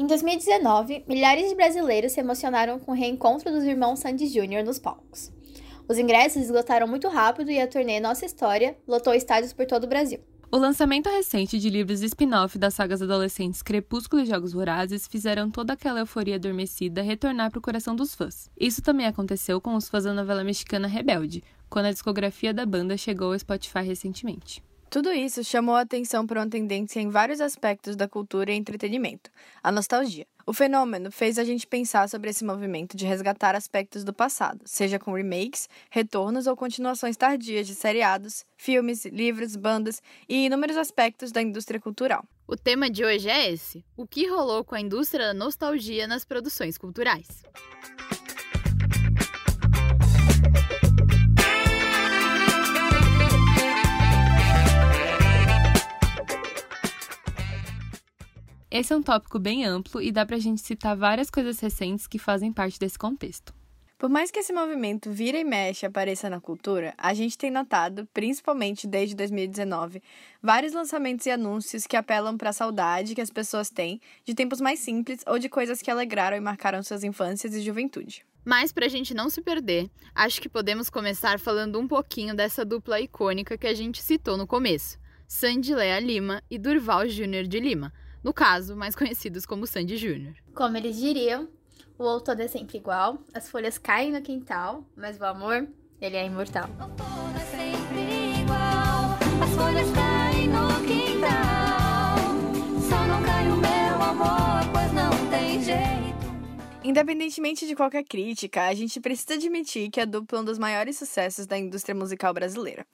Em 2019, milhares de brasileiros se emocionaram com o reencontro dos irmãos Sandy Jr. nos palcos. Os ingressos esgotaram muito rápido e a turnê Nossa História lotou estádios por todo o Brasil. O lançamento recente de livros spin-off das sagas adolescentes Crepúsculo e Jogos Vorazes fizeram toda aquela euforia adormecida retornar para o coração dos fãs. Isso também aconteceu com os fãs da novela mexicana Rebelde, quando a discografia da banda chegou ao Spotify recentemente. Tudo isso chamou a atenção para uma tendência em vários aspectos da cultura e entretenimento, a nostalgia. O fenômeno fez a gente pensar sobre esse movimento de resgatar aspectos do passado, seja com remakes, retornos ou continuações tardias de seriados, filmes, livros, bandas e inúmeros aspectos da indústria cultural. O tema de hoje é esse: o que rolou com a indústria da nostalgia nas produções culturais. Esse é um tópico bem amplo e dá pra gente citar várias coisas recentes que fazem parte desse contexto. Por mais que esse movimento vira e mexe apareça na cultura, a gente tem notado, principalmente desde 2019, vários lançamentos e anúncios que apelam para a saudade que as pessoas têm de tempos mais simples ou de coisas que alegraram e marcaram suas infâncias e juventude. Mas para a gente não se perder, acho que podemos começar falando um pouquinho dessa dupla icônica que a gente citou no começo, Sandy Lea Lima e Durval Júnior de Lima no caso, mais conhecidos como Sandy Júnior. Como eles diriam, o outono é sempre igual, as folhas caem no quintal, mas o amor, ele é imortal. O outono é sempre igual, as folhas Independentemente de qualquer crítica, a gente precisa admitir que a dupla é um dos maiores sucessos da indústria musical brasileira.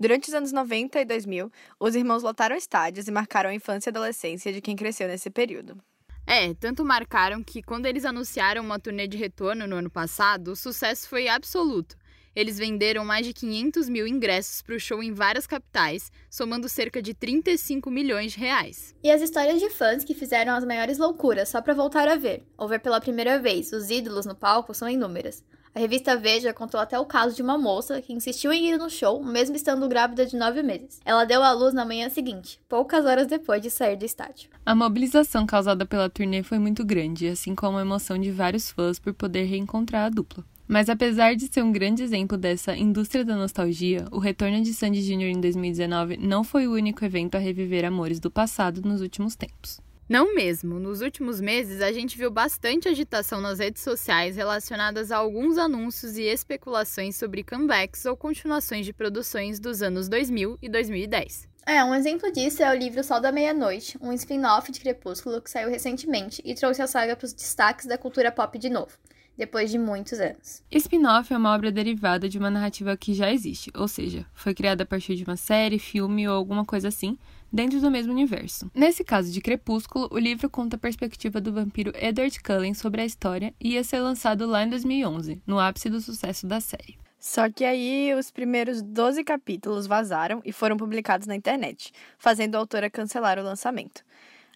Durante os anos 90 e 2000, os irmãos lotaram estádios e marcaram a infância e adolescência de quem cresceu nesse período. É, tanto marcaram que quando eles anunciaram uma turnê de retorno no ano passado, o sucesso foi absoluto. Eles venderam mais de 500 mil ingressos para o show em várias capitais, somando cerca de 35 milhões de reais. E as histórias de fãs que fizeram as maiores loucuras só para voltar a ver, ou ver pela primeira vez, os ídolos no palco são inúmeras. A revista Veja contou até o caso de uma moça que insistiu em ir no show, mesmo estando grávida de nove meses. Ela deu à luz na manhã seguinte, poucas horas depois de sair do estádio. A mobilização causada pela turnê foi muito grande, assim como a emoção de vários fãs por poder reencontrar a dupla. Mas apesar de ser um grande exemplo dessa indústria da nostalgia, o retorno de Sandy Jr. em 2019 não foi o único evento a reviver amores do passado nos últimos tempos. Não mesmo. Nos últimos meses, a gente viu bastante agitação nas redes sociais relacionadas a alguns anúncios e especulações sobre comebacks ou continuações de produções dos anos 2000 e 2010. É, um exemplo disso é o livro Sol da Meia-Noite, um spin-off de Crepúsculo que saiu recentemente e trouxe a saga para os destaques da cultura pop de novo depois de muitos anos. Spin-off é uma obra derivada de uma narrativa que já existe, ou seja, foi criada a partir de uma série, filme ou alguma coisa assim, dentro do mesmo universo. Nesse caso de Crepúsculo, o livro conta a perspectiva do vampiro Edward Cullen sobre a história e ia ser lançado lá em 2011, no ápice do sucesso da série. Só que aí os primeiros 12 capítulos vazaram e foram publicados na internet, fazendo a autora cancelar o lançamento.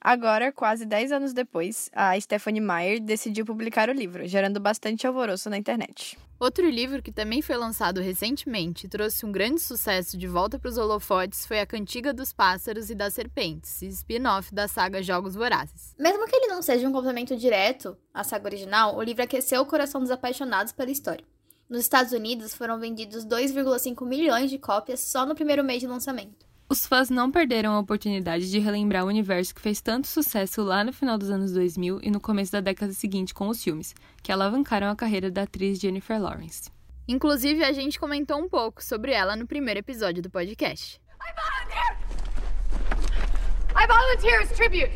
Agora, quase 10 anos depois, a Stephanie Meyer decidiu publicar o livro, gerando bastante alvoroço na internet. Outro livro que também foi lançado recentemente e trouxe um grande sucesso de volta para os holofotes foi A Cantiga dos Pássaros e das Serpentes, spin-off da saga Jogos Vorazes. Mesmo que ele não seja um complemento direto à saga original, o livro aqueceu o coração dos apaixonados pela história. Nos Estados Unidos foram vendidos 2,5 milhões de cópias só no primeiro mês de lançamento. Os fãs não perderam a oportunidade de relembrar o universo que fez tanto sucesso lá no final dos anos 2000 e no começo da década seguinte com os filmes, que alavancaram a carreira da atriz Jennifer Lawrence. Inclusive, a gente comentou um pouco sobre ela no primeiro episódio do podcast. I volunteer! I volunteer as tribute!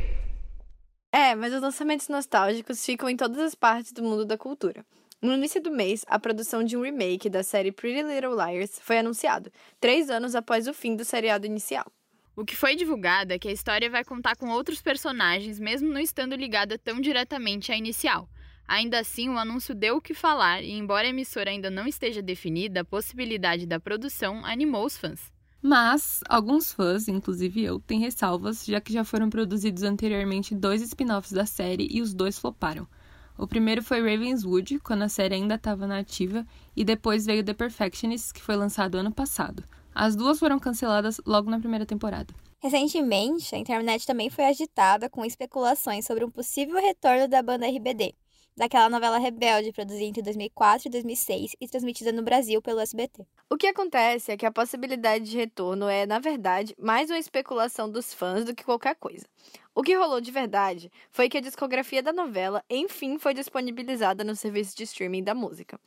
É, mas os lançamentos nostálgicos ficam em todas as partes do mundo da cultura. No início do mês, a produção de um remake da série Pretty Little Liars foi anunciado, três anos após o fim do seriado inicial. O que foi divulgado é que a história vai contar com outros personagens, mesmo não estando ligada tão diretamente à inicial. Ainda assim, o anúncio deu o que falar e, embora a emissora ainda não esteja definida, a possibilidade da produção animou os fãs. Mas alguns fãs, inclusive eu, têm ressalvas, já que já foram produzidos anteriormente dois spin-offs da série e os dois floparam. O primeiro foi Ravenswood, quando a série ainda estava na ativa, e depois veio The Perfectionists, que foi lançado ano passado. As duas foram canceladas logo na primeira temporada. Recentemente, a internet também foi agitada com especulações sobre um possível retorno da banda RBD, daquela novela Rebelde produzida entre 2004 e 2006 e transmitida no Brasil pelo SBT. O que acontece é que a possibilidade de retorno é, na verdade, mais uma especulação dos fãs do que qualquer coisa. O que rolou de verdade foi que a discografia da novela, enfim, foi disponibilizada no serviço de streaming da música.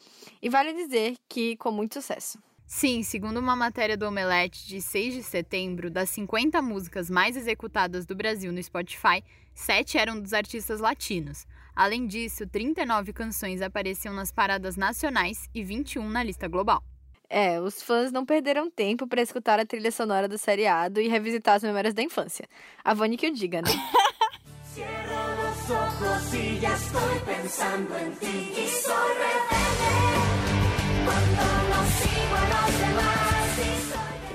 E vale dizer que com muito sucesso. Sim, segundo uma matéria do Omelete de 6 de setembro, das 50 músicas mais executadas do Brasil no Spotify, 7 eram dos artistas latinos. Além disso, 39 canções apareciam nas paradas nacionais e 21 na lista global. É, os fãs não perderam tempo para escutar a trilha sonora do seriado e revisitar as memórias da infância. A Vani que o diga, né?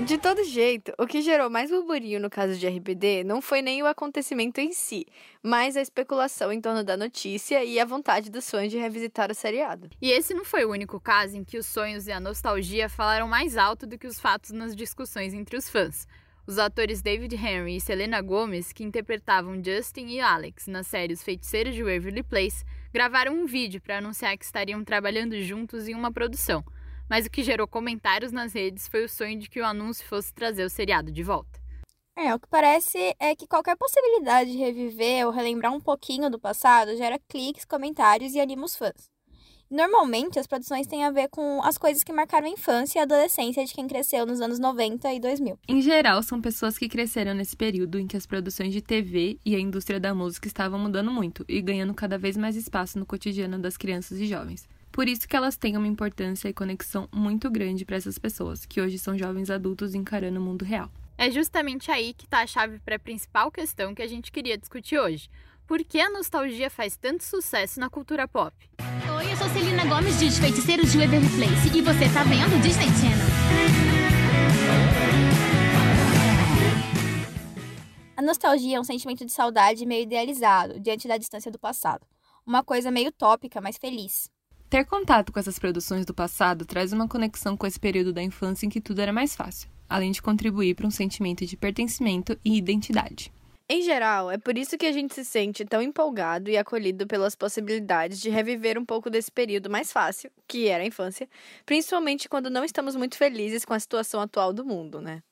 De todo jeito, o que gerou mais burburinho no caso de RBD não foi nem o acontecimento em si, mas a especulação em torno da notícia e a vontade dos fãs de revisitar o seriado. E esse não foi o único caso em que os sonhos e a nostalgia falaram mais alto do que os fatos nas discussões entre os fãs. Os atores David Henry e Selena Gomez, que interpretavam Justin e Alex na série Os Feiticeiros de Waverly Place, gravaram um vídeo para anunciar que estariam trabalhando juntos em uma produção mas o que gerou comentários nas redes foi o sonho de que o anúncio fosse trazer o seriado de volta. É, o que parece é que qualquer possibilidade de reviver ou relembrar um pouquinho do passado gera cliques, comentários e anima os fãs. Normalmente, as produções têm a ver com as coisas que marcaram a infância e a adolescência de quem cresceu nos anos 90 e 2000. Em geral, são pessoas que cresceram nesse período em que as produções de TV e a indústria da música estavam mudando muito e ganhando cada vez mais espaço no cotidiano das crianças e jovens. Por isso que elas têm uma importância e conexão muito grande para essas pessoas, que hoje são jovens adultos encarando o mundo real. É justamente aí que está a chave para a principal questão que a gente queria discutir hoje. Por que a nostalgia faz tanto sucesso na cultura pop? Oi, eu sou Celina Gomes de Feiticeiros de Waverly Place e você está vendo Disney Channel. A nostalgia é um sentimento de saudade meio idealizado diante da distância do passado. Uma coisa meio utópica, mas feliz. Ter contato com essas produções do passado traz uma conexão com esse período da infância em que tudo era mais fácil, além de contribuir para um sentimento de pertencimento e identidade. Em geral, é por isso que a gente se sente tão empolgado e acolhido pelas possibilidades de reviver um pouco desse período mais fácil, que era a infância, principalmente quando não estamos muito felizes com a situação atual do mundo, né?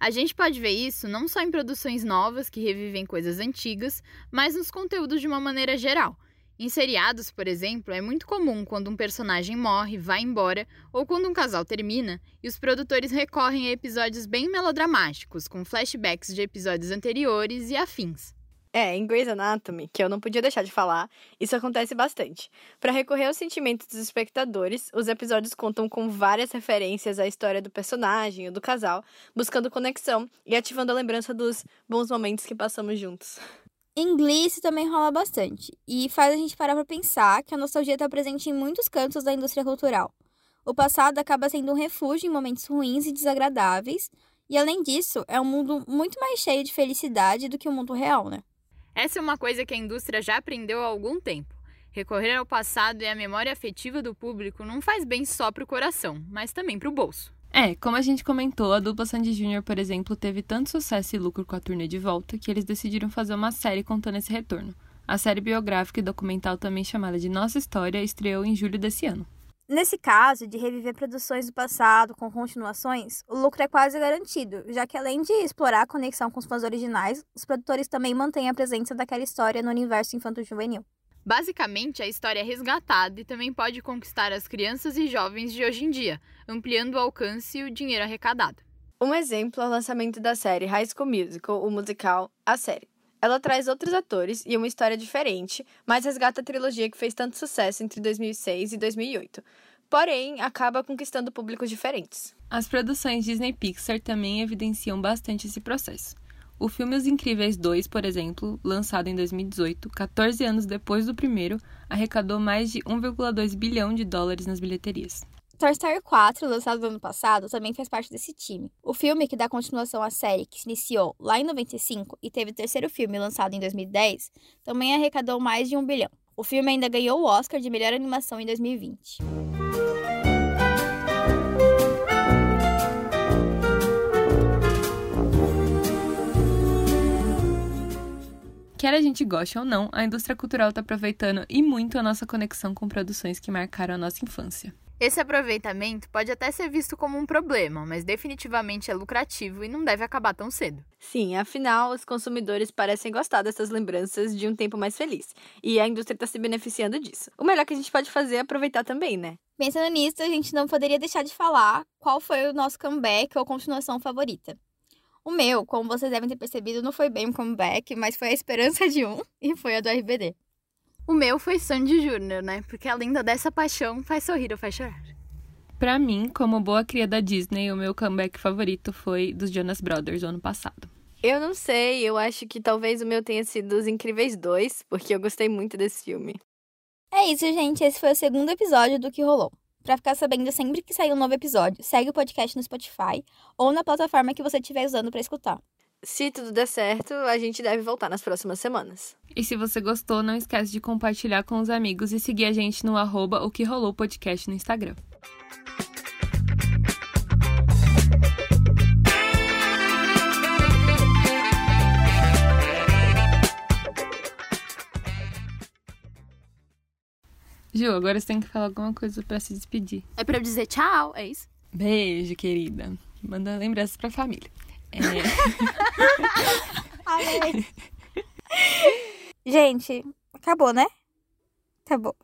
A gente pode ver isso não só em produções novas que revivem coisas antigas, mas nos conteúdos de uma maneira geral. Em seriados, por exemplo, é muito comum quando um personagem morre, vai embora, ou quando um casal termina, e os produtores recorrem a episódios bem melodramáticos, com flashbacks de episódios anteriores e afins. É, em Grey's Anatomy, que eu não podia deixar de falar, isso acontece bastante. Para recorrer aos sentimentos dos espectadores, os episódios contam com várias referências à história do personagem ou do casal, buscando conexão e ativando a lembrança dos bons momentos que passamos juntos. Em isso também rola bastante, e faz a gente parar para pensar que a nostalgia está presente em muitos cantos da indústria cultural. O passado acaba sendo um refúgio em momentos ruins e desagradáveis, e além disso, é um mundo muito mais cheio de felicidade do que o mundo real, né? Essa é uma coisa que a indústria já aprendeu há algum tempo. Recorrer ao passado e à memória afetiva do público não faz bem só para o coração, mas também para o bolso. É, como a gente comentou, a dupla Sandy Jr., por exemplo, teve tanto sucesso e lucro com a turnê de volta que eles decidiram fazer uma série contando esse retorno. A série biográfica e documental, também chamada de Nossa História, estreou em julho desse ano. Nesse caso, de reviver produções do passado com continuações, o lucro é quase garantido, já que além de explorar a conexão com os fãs originais, os produtores também mantêm a presença daquela história no universo infanto-juvenil. Basicamente, a história é resgatada e também pode conquistar as crianças e jovens de hoje em dia, ampliando o alcance e o dinheiro arrecadado. Um exemplo é o lançamento da série High School Musical, o musical A Série. Ela traz outros atores e uma história diferente, mas resgata a trilogia que fez tanto sucesso entre 2006 e 2008. Porém, acaba conquistando públicos diferentes. As produções Disney Pixar também evidenciam bastante esse processo. O filme Os Incríveis 2, por exemplo, lançado em 2018, 14 anos depois do primeiro, arrecadou mais de 1,2 bilhão de dólares nas bilheterias. Toy Story 4, lançado no ano passado, também faz parte desse time. O filme que dá continuação à série, que se iniciou lá em 95 e teve o terceiro filme lançado em 2010, também arrecadou mais de um bilhão. O filme ainda ganhou o Oscar de melhor animação em 2020. Quer a gente goste ou não, a indústria cultural está aproveitando e muito a nossa conexão com produções que marcaram a nossa infância. Esse aproveitamento pode até ser visto como um problema, mas definitivamente é lucrativo e não deve acabar tão cedo. Sim, afinal, os consumidores parecem gostar dessas lembranças de um tempo mais feliz. E a indústria está se beneficiando disso. O melhor que a gente pode fazer é aproveitar também, né? Pensando nisso, a gente não poderia deixar de falar qual foi o nosso comeback ou continuação favorita. O meu, como vocês devem ter percebido, não foi bem um comeback, mas foi a esperança de um e foi a do RBD. O meu foi Sandy Júnior, né? Porque a lenda dessa paixão faz sorrir ou faz chorar. Pra mim, como boa cria da Disney, o meu comeback favorito foi dos Jonas Brothers o ano passado. Eu não sei, eu acho que talvez o meu tenha sido Os Incríveis 2, porque eu gostei muito desse filme. É isso, gente. Esse foi o segundo episódio do que rolou. Pra ficar sabendo sempre que sair um novo episódio, segue o podcast no Spotify ou na plataforma que você estiver usando para escutar. Se tudo der certo, a gente deve voltar nas próximas semanas. E se você gostou, não esquece de compartilhar com os amigos e seguir a gente no arroba o que rolou podcast no Instagram. Ju, agora você tem que falar alguma coisa para se despedir. É para eu dizer tchau, é isso? Beijo, querida. Manda lembranças pra família. É... Amei. Gente, acabou, né? Acabou.